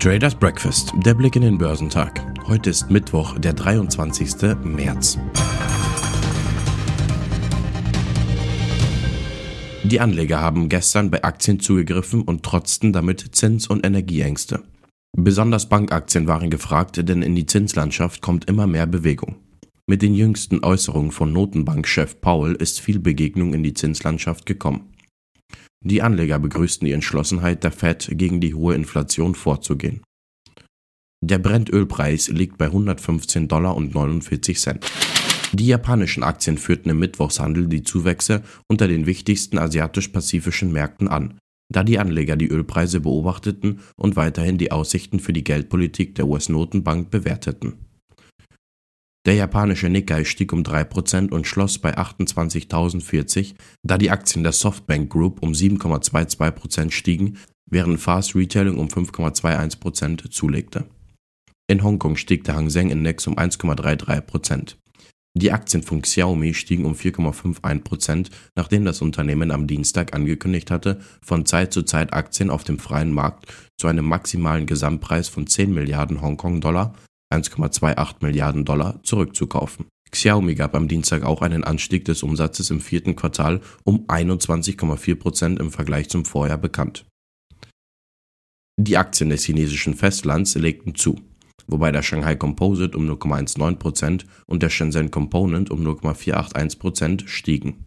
Traders Breakfast, der Blick in den Börsentag. Heute ist Mittwoch, der 23. März. Die Anleger haben gestern bei Aktien zugegriffen und trotzten damit Zins- und Energieängste. Besonders Bankaktien waren gefragt, denn in die Zinslandschaft kommt immer mehr Bewegung. Mit den jüngsten Äußerungen von Notenbankchef Powell ist viel Begegnung in die Zinslandschaft gekommen. Die Anleger begrüßten die Entschlossenheit der Fed, gegen die hohe Inflation vorzugehen. Der Brennölpreis liegt bei 115 Dollar und 49 Cent. Die japanischen Aktien führten im Mittwochshandel die Zuwächse unter den wichtigsten asiatisch-pazifischen Märkten an, da die Anleger die Ölpreise beobachteten und weiterhin die Aussichten für die Geldpolitik der US-Notenbank bewerteten. Der japanische Nikkei stieg um 3% und schloss bei 28.040, da die Aktien der Softbank Group um 7,22% stiegen, während Fast Retailing um 5,21% zulegte. In Hongkong stieg der Hang Seng Index um 1,33%. Die Aktien von Xiaomi stiegen um 4,51%, nachdem das Unternehmen am Dienstag angekündigt hatte, von Zeit zu Zeit Aktien auf dem freien Markt zu einem maximalen Gesamtpreis von 10 Milliarden Hongkong-Dollar 1,28 Milliarden Dollar zurückzukaufen. Xiaomi gab am Dienstag auch einen Anstieg des Umsatzes im vierten Quartal um 21,4 Prozent im Vergleich zum Vorjahr bekannt. Die Aktien des chinesischen Festlands legten zu, wobei der Shanghai Composite um 0,19 Prozent und der Shenzhen Component um 0,481 Prozent stiegen.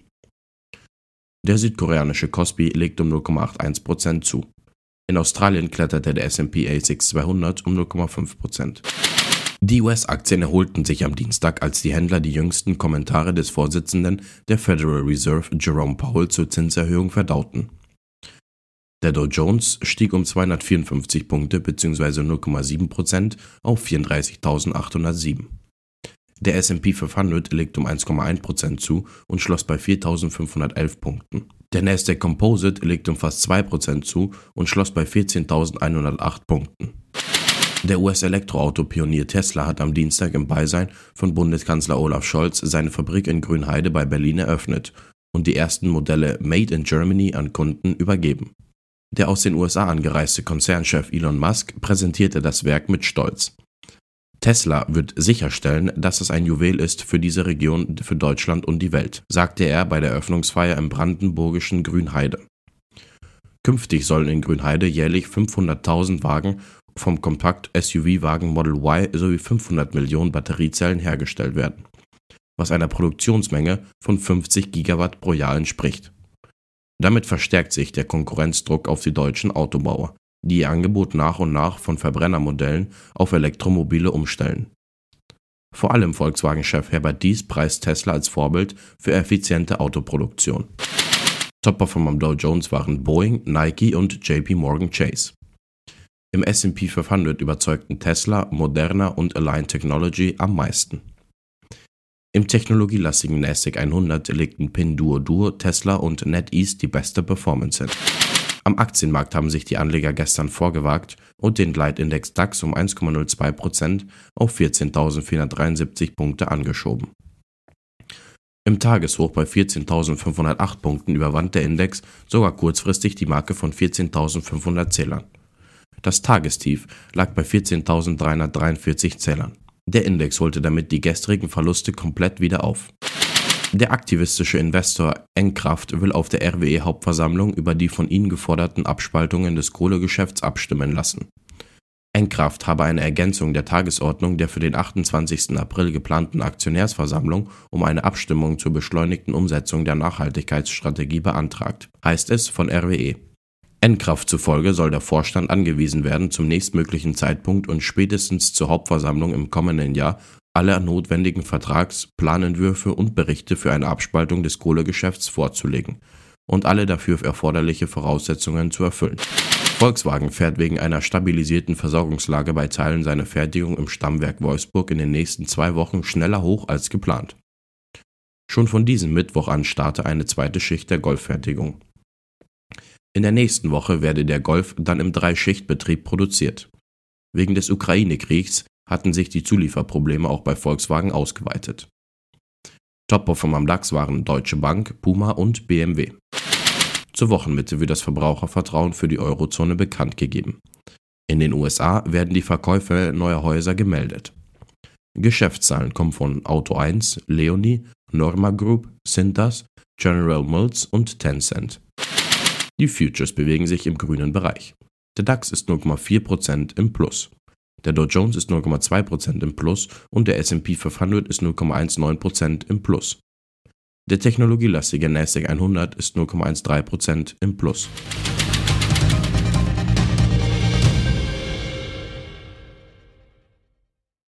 Der südkoreanische Kospi legte um 0,81 Prozent zu. In Australien kletterte der S&P ASX 200 um 0,5 Prozent. Die US-Aktien erholten sich am Dienstag, als die Händler die jüngsten Kommentare des Vorsitzenden der Federal Reserve Jerome Powell zur Zinserhöhung verdauten. Der Dow Jones stieg um 254 Punkte bzw. 0,7% auf 34.807. Der S&P 500 legte um 1,1% zu und schloss bei 4.511 Punkten. Der Nasdaq Composite legte um fast 2% zu und schloss bei 14.108 Punkten. Der US-Elektroauto-Pionier Tesla hat am Dienstag im Beisein von Bundeskanzler Olaf Scholz seine Fabrik in Grünheide bei Berlin eröffnet und die ersten Modelle Made in Germany an Kunden übergeben. Der aus den USA angereiste Konzernchef Elon Musk präsentierte das Werk mit Stolz. Tesla wird sicherstellen, dass es ein Juwel ist für diese Region, für Deutschland und die Welt, sagte er bei der Eröffnungsfeier im brandenburgischen Grünheide. Künftig sollen in Grünheide jährlich 500.000 Wagen vom Kompakt-SUV-Wagen Model Y sowie 500 Millionen Batteriezellen hergestellt werden, was einer Produktionsmenge von 50 Gigawatt pro Jahr entspricht. Damit verstärkt sich der Konkurrenzdruck auf die deutschen Autobauer, die ihr Angebot nach und nach von Verbrennermodellen auf Elektromobile umstellen. Vor allem Volkswagen-Chef Herbert Dies preist Tesla als Vorbild für effiziente Autoproduktion. Top-Performer am Dow Jones waren Boeing, Nike und JP Morgan Chase. Im S&P 500 überzeugten Tesla, Moderna und Align Technology am meisten. Im technologielastigen NASDAQ 100 legten Pinduoduo, Tesla und NetEase die beste Performance hin. Am Aktienmarkt haben sich die Anleger gestern vorgewagt und den Leitindex DAX um 1,02% auf 14.473 Punkte angeschoben. Im Tageshoch bei 14.508 Punkten überwand der Index sogar kurzfristig die Marke von 14.500 Zählern. Das Tagestief lag bei 14.343 Zählern. Der Index holte damit die gestrigen Verluste komplett wieder auf. Der aktivistische Investor Engkraft will auf der RWE-Hauptversammlung über die von ihnen geforderten Abspaltungen des Kohlegeschäfts abstimmen lassen. Engkraft habe eine Ergänzung der Tagesordnung der für den 28. April geplanten Aktionärsversammlung um eine Abstimmung zur beschleunigten Umsetzung der Nachhaltigkeitsstrategie beantragt, heißt es von RWE. Endkraft zufolge soll der Vorstand angewiesen werden, zum nächstmöglichen Zeitpunkt und spätestens zur Hauptversammlung im kommenden Jahr alle notwendigen Vertrags-, Planentwürfe und Berichte für eine Abspaltung des Kohlegeschäfts vorzulegen und alle dafür erforderliche Voraussetzungen zu erfüllen. Volkswagen fährt wegen einer stabilisierten Versorgungslage bei Teilen seiner Fertigung im Stammwerk Wolfsburg in den nächsten zwei Wochen schneller hoch als geplant. Schon von diesem Mittwoch an starte eine zweite Schicht der Golffertigung. In der nächsten Woche werde der Golf dann im Dreischichtbetrieb produziert. Wegen des Ukraine-Kriegs hatten sich die Zulieferprobleme auch bei Volkswagen ausgeweitet. Top-Performer am DAX waren Deutsche Bank, Puma und BMW. Zur Wochenmitte wird das Verbrauchervertrauen für die Eurozone bekannt gegeben. In den USA werden die Verkäufe neuer Häuser gemeldet. Geschäftszahlen kommen von Auto 1, Leonie, Norma Group, Cintas, General Mills und Tencent. Die Futures bewegen sich im grünen Bereich. Der DAX ist 0,4% im Plus. Der Dow Jones ist 0,2% im Plus und der S&P 500 ist 0,19% im Plus. Der technologielastige NASDAQ 100 ist 0,13% im Plus.